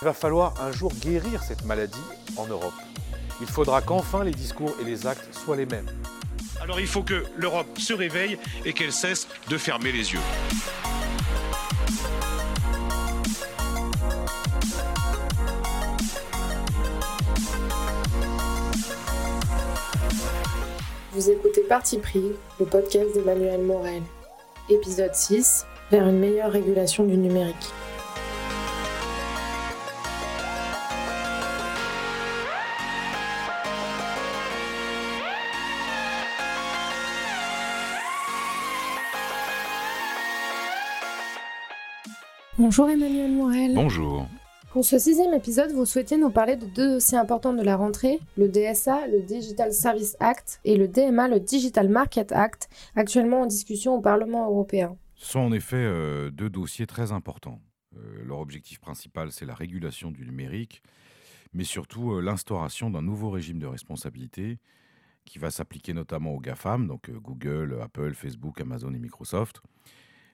Il va falloir un jour guérir cette maladie en Europe. Il faudra qu'enfin les discours et les actes soient les mêmes. Alors il faut que l'Europe se réveille et qu'elle cesse de fermer les yeux. Vous écoutez Parti pris, le podcast d'Emmanuel Morel. Épisode 6, vers une meilleure régulation du numérique. Bonjour Emmanuel Morel. Bonjour. Pour ce sixième épisode, vous souhaitez nous parler de deux dossiers importants de la rentrée, le DSA, le Digital Service Act, et le DMA, le Digital Market Act, actuellement en discussion au Parlement européen. Ce sont en effet euh, deux dossiers très importants. Euh, leur objectif principal, c'est la régulation du numérique, mais surtout euh, l'instauration d'un nouveau régime de responsabilité qui va s'appliquer notamment aux GAFAM, donc Google, Apple, Facebook, Amazon et Microsoft,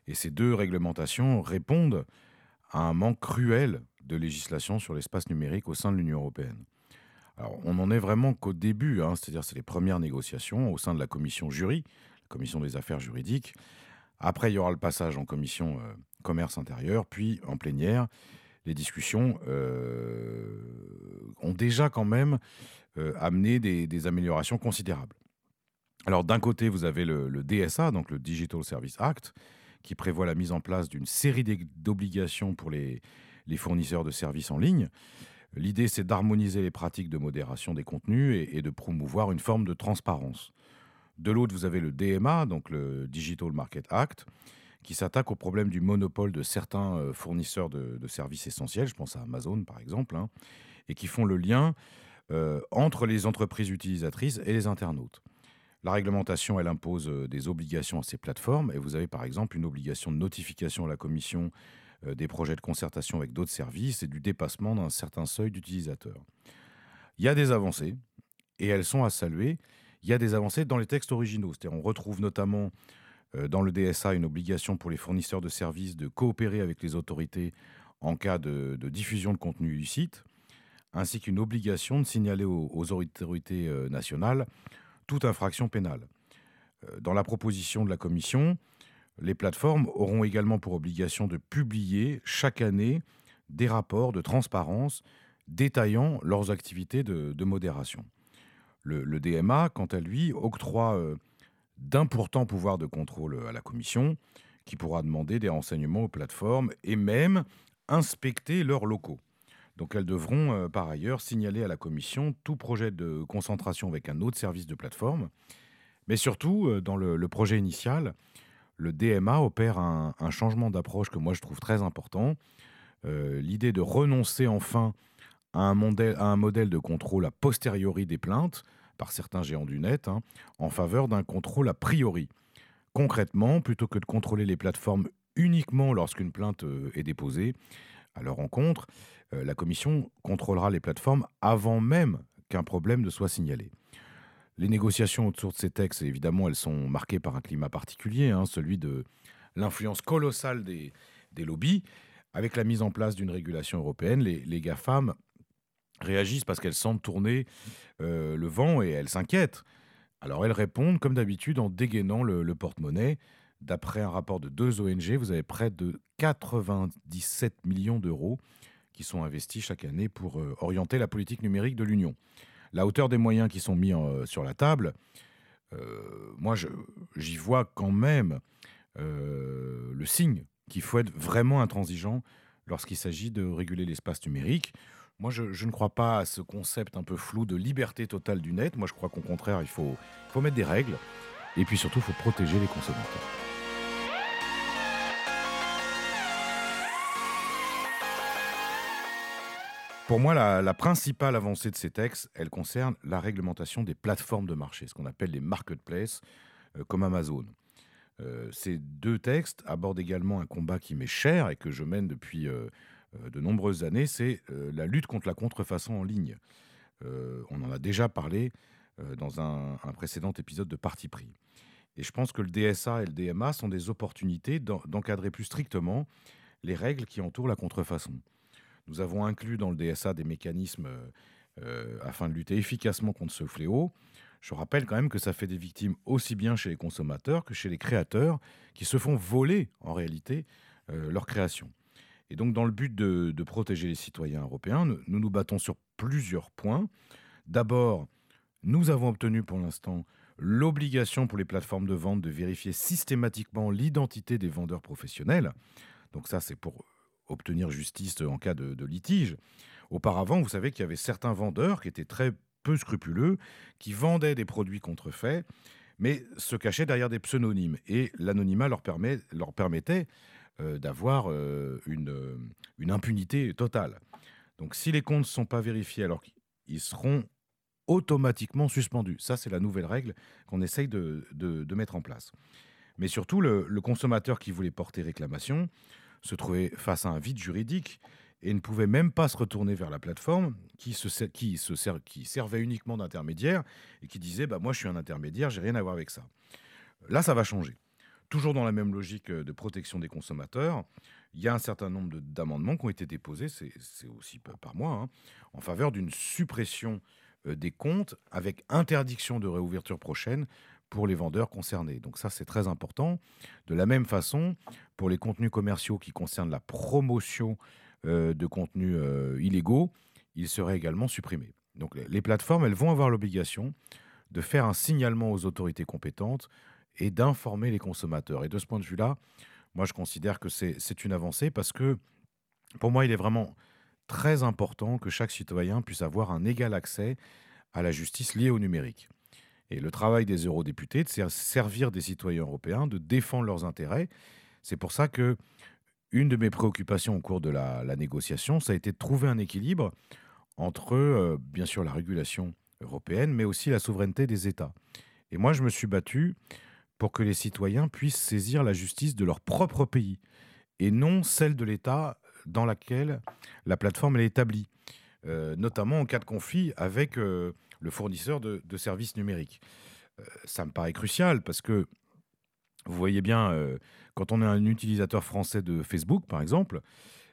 et ces deux réglementations répondent à un manque cruel de législation sur l'espace numérique au sein de l'Union européenne. Alors, on n'en est vraiment qu'au début, hein, c'est-à-dire c'est les premières négociations au sein de la commission jury, la commission des affaires juridiques. Après, il y aura le passage en commission euh, commerce intérieur, puis en plénière. Les discussions euh, ont déjà quand même euh, amené des, améliorations considérables. Alors d'un côté, vous avez le, le, DSA, donc le Digital Service Act, qui prévoit la mise en place d'une série d'obligations pour les, fournisseurs de services en ligne. L'idée, c'est d'harmoniser les pratiques de modération des contenus et, de promouvoir une forme de transparence. De l'autre, vous avez le DMA, donc le Digital Market Act, qui s'attaque au problème du monopole de certains euh, fournisseurs de, services essentiels, je pense à Amazon par exemple, hein, et qui font le lien euh, entre les entreprises utilisatrices et les internautes. La réglementation, elle impose euh, des obligations à ces plateformes. Et vous avez par exemple une obligation de notification à la Commission euh, des projets de concertation avec d'autres services et du dépassement d'un certain seuil d'utilisateurs. Il y a des avancées, et elles sont à saluer. Il y a des avancées dans les textes originaux. On retrouve notamment euh, dans le DSA une obligation pour les fournisseurs de services de coopérer avec les autorités en cas de, diffusion de contenu illicite, ainsi qu'une obligation de signaler aux autorités nationales toute infraction pénale. Euh, dans la proposition de la Commission, les plateformes auront également pour obligation de publier chaque année des rapports de transparence détaillant leurs activités de, modération. Le, DMA, quant à lui, octroie euh, d'importants pouvoirs de contrôle à la Commission, qui pourra demander des renseignements aux plateformes et même inspecter leurs locaux. Donc elles devront euh, par ailleurs signaler à la Commission tout projet de concentration avec un autre service de plateforme. Mais surtout, euh, dans le, projet initial, le DMA opère un, changement d'approche que moi je trouve très important. Euh, l'idée de renoncer enfin à un, modèle, de contrôle a posteriori des plaintes par certains géants du net hein, en faveur d'un contrôle a priori. Concrètement, plutôt que de contrôler les plateformes uniquement lorsqu'une plainte est déposée à leur encontre, la Commission contrôlera les plateformes avant même qu'un problème ne soit signalé. Les négociations autour de ces textes, évidemment, elles sont marquées par un climat particulier, hein, celui de l'influence colossale des, lobbies. Avec la mise en place d'une régulation européenne, les, GAFAM réagissent parce qu'elles sentent tourner euh, le vent et elles s'inquiètent. Alors elles répondent, comme d'habitude, en dégainant le porte-monnaie. D'après un rapport de deux ONG, vous avez près de 97 millions d'euros qui sont investis chaque année pour euh, orienter la politique numérique de l'Union. La hauteur des moyens qui sont mis euh, sur la table, euh, moi j'y vois quand même le signe qu'il faut être vraiment intransigeant lorsqu'il s'agit de réguler l'espace numérique. Moi, je, ne crois pas à ce concept un peu flou de liberté totale du net. Moi, je crois qu'au contraire, il faut, faut mettre des règles. Et puis surtout, il faut protéger les consommateurs. Pour moi, la, principale avancée de ces textes, elle concerne la réglementation des plateformes de marché, ce qu'on appelle les marketplaces, euh, comme Amazon. Euh, ces deux textes abordent également un combat qui m'est cher et que je mène depuis euh, de nombreuses années, c'est la lutte contre la contrefaçon en ligne. on en a déjà parlé dans un, un, précédent épisode de Parti pris. Et je pense que le DSA et le DMA sont des opportunités d'encadrer plus strictement les règles qui entourent la contrefaçon. Nous avons inclus dans le DSA des mécanismes afin de lutter efficacement contre ce fléau. Je rappelle quand même que ça fait des victimes aussi bien chez les consommateurs que chez les créateurs qui se font voler en réalité leur création. Et donc dans le but de, protéger les citoyens européens, nous, nous battons sur plusieurs points. D'abord, nous avons obtenu pour l'instant l'obligation pour les plateformes de vente de vérifier systématiquement l'identité des vendeurs professionnels. Donc ça, c'est pour obtenir justice en cas de, litige. Auparavant, vous savez qu'il y avait certains vendeurs qui étaient très peu scrupuleux, qui vendaient des produits contrefaits, mais se cachaient derrière des pseudonymes. Et l'anonymat leur, permettait euh, d'avoir euh, une, euh, une impunité totale. Donc si les comptes ne sont pas vérifiés, alors qu'ils seront automatiquement suspendus. Ça, c'est la nouvelle règle qu'on essaye de, mettre en place. Mais surtout, le, consommateur qui voulait porter réclamation se trouvait face à un vide juridique et ne pouvait même pas se retourner vers la plateforme qui, se, qui, se qui servait uniquement d'intermédiaire et qui disait bah, Moi, je suis un intermédiaire, j'ai rien à voir avec ça. Là, ça va changer. Toujours dans la même logique de protection des consommateurs, il y a un certain nombre d'amendements qui ont été déposés, c'est aussi par moi, hein, en faveur d'une suppression euh, des comptes avec interdiction de réouverture prochaine pour les vendeurs concernés. Donc ça, c'est très important. De la même façon, pour les contenus commerciaux qui concernent la promotion euh, de contenus euh, illégaux, ils seraient également supprimés. Donc les plateformes, elles vont avoir l'obligation de faire un signalement aux autorités compétentes et d'informer les consommateurs. Et de ce point de vue-là, moi, je considère que c'est une avancée parce que, pour moi, il est vraiment très important que chaque citoyen puisse avoir un égal accès à la justice liée au numérique. Et le travail des eurodéputés, c'est servir des citoyens européens, de défendre leurs intérêts. C'est pour ça que une de mes préoccupations au cours de la, négociation, ça a été de trouver un équilibre entre, euh, bien sûr, la régulation européenne, mais aussi la souveraineté des États. Et moi, je me suis battu pour que les citoyens puissent saisir la justice de leur propre pays et non celle de l'État dans laquelle la plateforme est établie, notamment en cas de conflit avec euh, le fournisseur de, services numériques. Euh, ça me paraît crucial parce que vous voyez bien, quand on est un utilisateur français de Facebook, par exemple,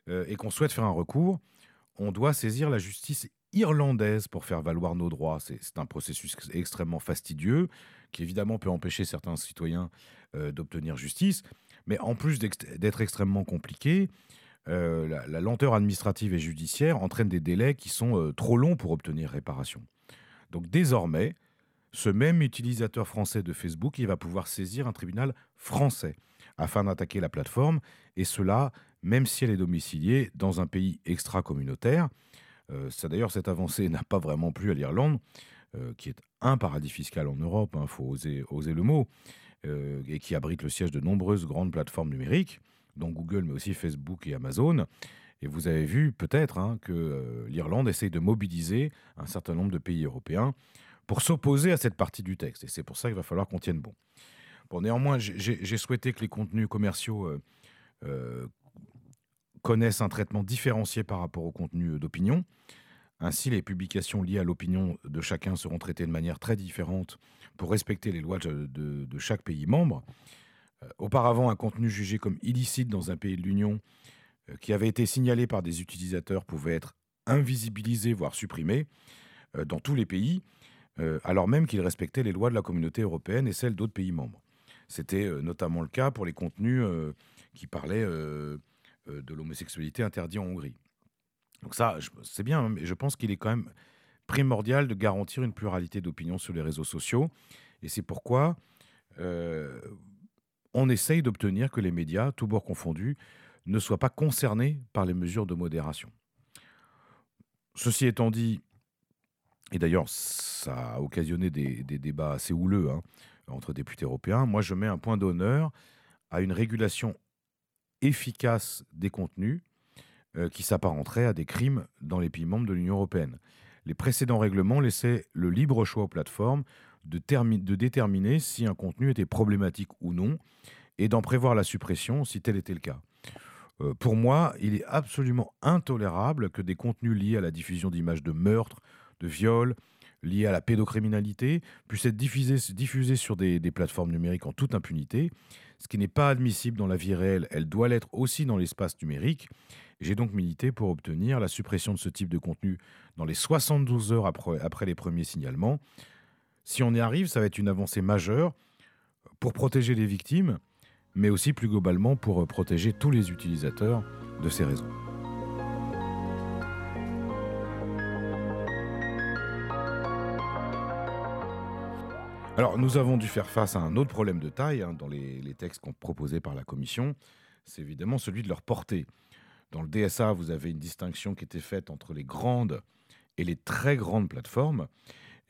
et qu'on souhaite faire un recours, on doit saisir la justice irlandaise pour faire valoir nos droits. C'est un processus extrêmement fastidieux qui évidemment peut empêcher certains citoyens d'obtenir justice. Mais en plus d'être extrêmement compliqué, euh, la, lenteur administrative et judiciaire entraîne des délais qui sont euh, trop longs pour obtenir réparation. Donc désormais, ce même utilisateur français de Facebook, il va pouvoir saisir un tribunal français afin d'attaquer la plateforme, et cela même si elle est domiciliée dans un pays extra-communautaire. Euh, d'ailleurs, cette avancée n'a pas vraiment plu à l'Irlande, qui est un paradis fiscal en Europe, il hein, faut oser, oser, le mot, et qui abrite le siège de nombreuses grandes plateformes numériques dont Google, mais aussi Facebook et Amazon. Et vous avez vu peut-être hein, que euh, l'Irlande essaye de mobiliser un certain nombre de pays européens pour s'opposer à cette partie du texte. Et c'est pour ça qu'il va falloir qu'on tienne bon. Bon, néanmoins, j'ai souhaité que les contenus commerciaux euh, euh, connaissent un traitement différencié par rapport aux contenus d'opinion. Ainsi, les publications liées à l'opinion de chacun seront traitées de manière très différente pour respecter les lois de chaque pays membre. Euh, auparavant, un contenu jugé comme illicite dans un pays de l'Union euh, qui avait été signalé par des utilisateurs pouvait être invisibilisé, voire supprimé, euh, dans tous les pays, alors même qu'il respectait les lois de la communauté européenne et celles d'autres pays membres. C'était notamment le cas pour les contenus qui parlaient de l'homosexualité interdit en Hongrie. Donc ça, c'est bien, mais je pense qu'il est quand même primordial de garantir une pluralité d'opinion sur les réseaux sociaux. Et c'est pourquoi on essaye d'obtenir que les médias, tous bords confondus, ne soient pas concernés par les mesures de modération. Ceci étant dit, et d'ailleurs ça a occasionné des, débats assez houleux hein, entre députés européens, moi je mets un point d'honneur à une régulation efficace des contenus euh, qui s'apparenterait à des crimes dans les pays membres de l'Union européenne. Les précédents règlements laissaient le libre choix aux plateformes de, déterminer si un contenu était problématique ou non et d'en prévoir la suppression si tel était le cas. Euh, pour moi, il est absolument intolérable que des contenus liés à la diffusion d'images de meurtres, de viols, liées à la pédocriminalité puissent être diffusées, sur des, plateformes numériques en toute impunité, ce qui n'est pas admissible dans la vie réelle, elle doit l'être aussi dans l'espace numérique. J'ai donc milité pour obtenir la suppression de ce type de contenu dans les 72 heures après les premiers signalements. Si on y arrive, ça va être une avancée majeure pour protéger les victimes, mais aussi plus globalement pour protéger tous les utilisateurs de ces réseaux. Alors, nous avons dû faire face à un autre problème de taille hein, dans les, textes proposés par la Commission, c'est évidemment celui de leur portée. Dans le DSA, vous avez une distinction qui était faite entre les grandes et les très grandes plateformes.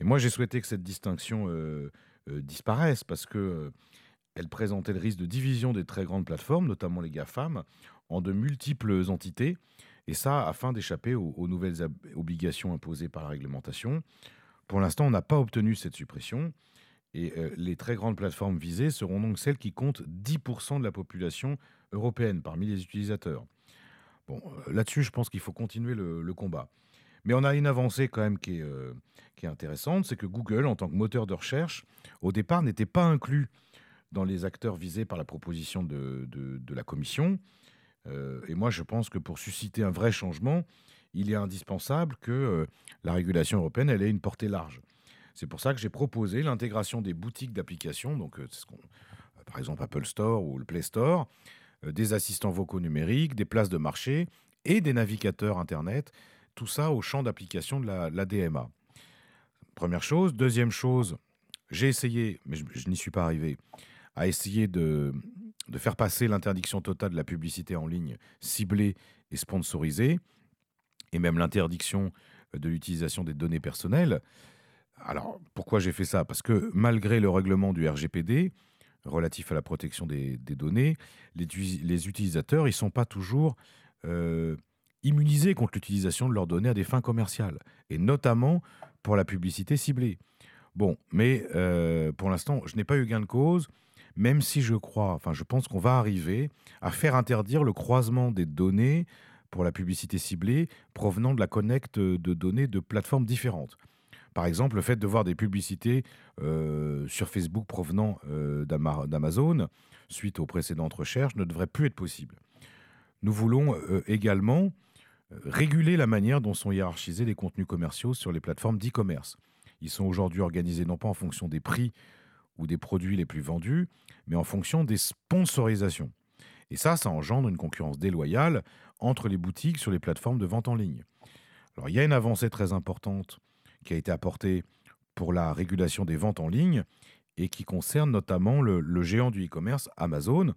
Et moi, j'ai souhaité que cette distinction euh, euh, disparaisse parce que euh, présentait le risque de division des très grandes plateformes, notamment les GAFAM, en de multiples entités. Et ça, afin d'échapper aux, nouvelles obligations imposées par la réglementation. Pour l'instant, on n'a pas obtenu cette suppression. Et les très grandes plateformes visées seront donc celles qui comptent 10% de la population européenne parmi les utilisateurs. Bon, là-dessus, je pense qu'il faut continuer le, combat. Mais on a une avancée quand même qui est, euh, qui est intéressante, c'est que Google, en tant que moteur de recherche, au départ, n'était pas inclus dans les acteurs visés par la proposition de, la Commission. et moi, je pense que pour susciter un vrai changement, il est indispensable que la régulation européenne ait une portée large. C'est pour ça que j'ai proposé l'intégration des boutiques d'applications, donc euh, euh, par exemple Apple Store ou le Play Store, euh, des assistants vocaux numériques, des places de marché et des navigateurs Internet, tout ça au champ d'application de la, DMA. Première chose. Deuxième chose, j'ai essayé, mais je, n'y suis pas arrivé, à essayer de, faire passer l'interdiction totale de la publicité en ligne ciblée et sponsorisée, et même l'interdiction de l'utilisation des données personnelles. Alors, pourquoi j'ai fait ça? Parce que malgré le règlement du RGPD relatif à la protection des, données, les, utilisateurs, ils ne sont pas toujours euh, immunisés contre l'utilisation de leurs données à des fins commerciales, et notamment pour la publicité ciblée. Bon, mais euh, pour l'instant, je n'ai pas eu gain de cause, même si je crois, enfin je pense qu'on va arriver à faire interdire le croisement des données pour la publicité ciblée provenant de la connecte de données de plateformes différentes. Par exemple, le fait de voir des publicités euh, sur Facebook provenant euh, d'Amazon, suite aux précédentes recherches, ne devrait plus être possible. Nous voulons également réguler la manière dont sont hiérarchisés les contenus commerciaux sur les plateformes d'e-commerce. Ils sont aujourd'hui organisés non pas en fonction des prix ou des produits les plus vendus, mais en fonction des sponsorisations. Et ça, ça engendre une concurrence déloyale entre les boutiques sur les plateformes de vente en ligne. Alors, il y a une avancée très importante qui a été apporté pour la régulation des ventes en ligne et qui concerne notamment le, géant du e-commerce, Amazon.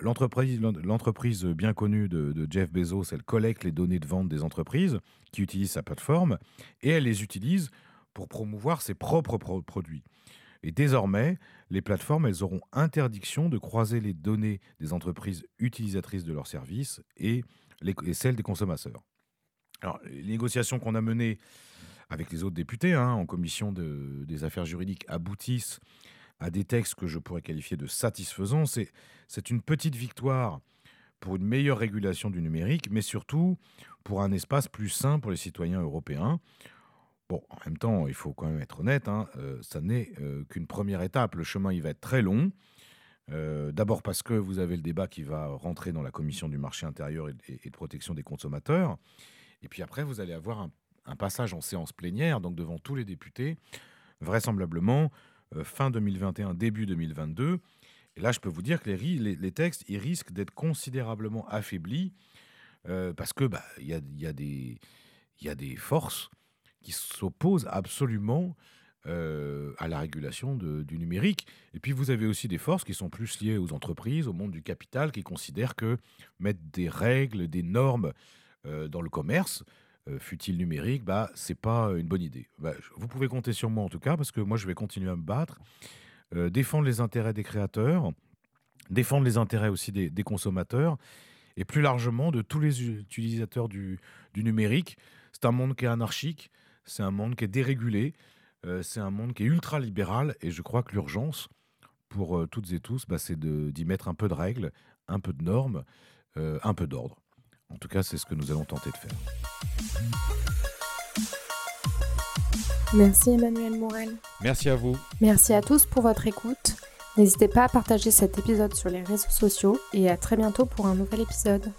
L'entreprise bien connue de, Jeff Bezos, elle collecte les données de vente des entreprises qui utilisent sa plateforme et elle les utilise pour promouvoir ses propres produits. Et désormais, les plateformes, elles auront interdiction de croiser les données des entreprises utilisatrices de leurs services et, les, et celles des consommateurs. Alors, les négociations qu'on a menées avec les autres députés hein, en commission des affaires juridiques aboutissent à des textes que je pourrais qualifier de satisfaisants. C'est une petite victoire pour une meilleure régulation du numérique, mais surtout pour un espace plus sain pour les citoyens européens. Bon, en même temps, il faut quand même être honnête, hein, euh, ça n'est euh, qu'une première étape. Le chemin, il va être très long. Euh, d'abord parce que vous avez le débat qui va rentrer dans la commission du marché intérieur et, de protection des consommateurs. Et puis après, vous allez avoir un passage en séance plénière, donc devant tous les députés, vraisemblablement fin 2021, début 2022. Et là, je peux vous dire que les, les, textes, ils risquent d'être considérablement affaiblis euh, parce que bah, il y, a, y, a des, y a des forces qui s'opposent absolument euh, à la régulation du numérique. Et puis vous avez aussi des forces qui sont plus liées aux entreprises, au monde du capital, qui considèrent que mettre des règles, des normes dans le commerce, euh, fut-il numérique, bah, c'est pas une bonne idée. Bah, vous pouvez compter sur moi en tout cas, parce que moi je vais continuer à me battre, euh, défendre les intérêts des créateurs, défendre les intérêts aussi des, consommateurs, et plus largement de tous les utilisateurs du, numérique. C'est un monde qui est anarchique, c'est un monde qui est dérégulé, euh, c'est un monde qui est ultra libéral, et je crois que l'urgence pour toutes et tous, bah, c'est d'y mettre un peu de règles, un peu de normes, un peu d'ordre. En tout cas, c'est ce que nous allons tenter de faire. Merci Emmanuel Morel. Merci à vous. Merci à tous pour votre écoute. N'hésitez pas à partager cet épisode sur les réseaux sociaux et à très bientôt pour un nouvel épisode.